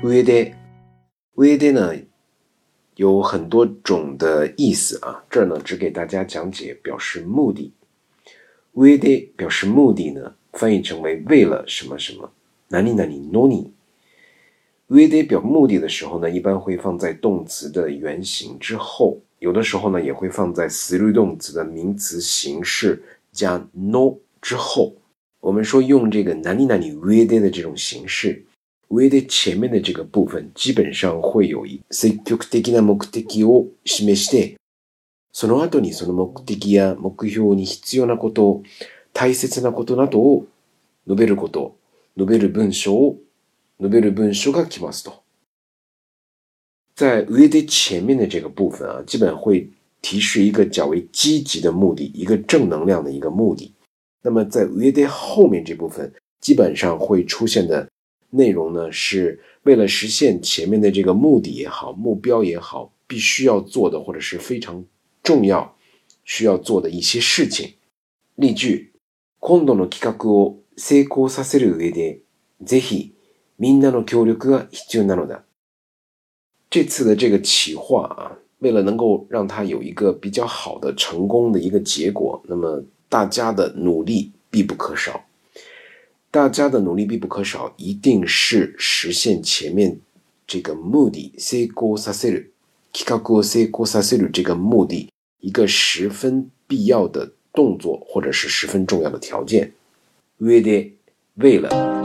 we d e d i d 呢有很多种的意思啊，这儿呢只给大家讲解表示目的。w e d d 表示目的呢，翻译成为为了什么什么。哪里哪里 no 呢 v e d e 表目的的时候呢，一般会放在动词的原形之后，有的时候呢也会放在实义动词的名词形式加 no 之后。我们说用这个哪里哪里 w e d d 的这种形式。上で前面的这个部分基本上会有積極的な目的を示して、その後にその目的や目標に必要なこと、大切なことなどを述べること、述べる文章を、述べる文章が来ますと。在上で前面的这个部分基本会提示一个较为积极的目的，一个正能量的一个目的。那么在上で d 后面这部分，基本上会出现的内容呢，是为了实现前面的这个目的也好，目标也好，必须要做的或者是非常重要需要做的一些事情。例句：今度の企画を成功させる上で、ぜひみんなの協力が、就是那种的。这次的这个企划啊，为了能够让它有一个比较好的成功的一个结果，那么大家的努力必不可少。大家的努力必不可少，一定是实现前面这个目的，成功实现的计划，成功实现的这个目的一个十分必要的动作，或者是十分重要的条件。为了为了。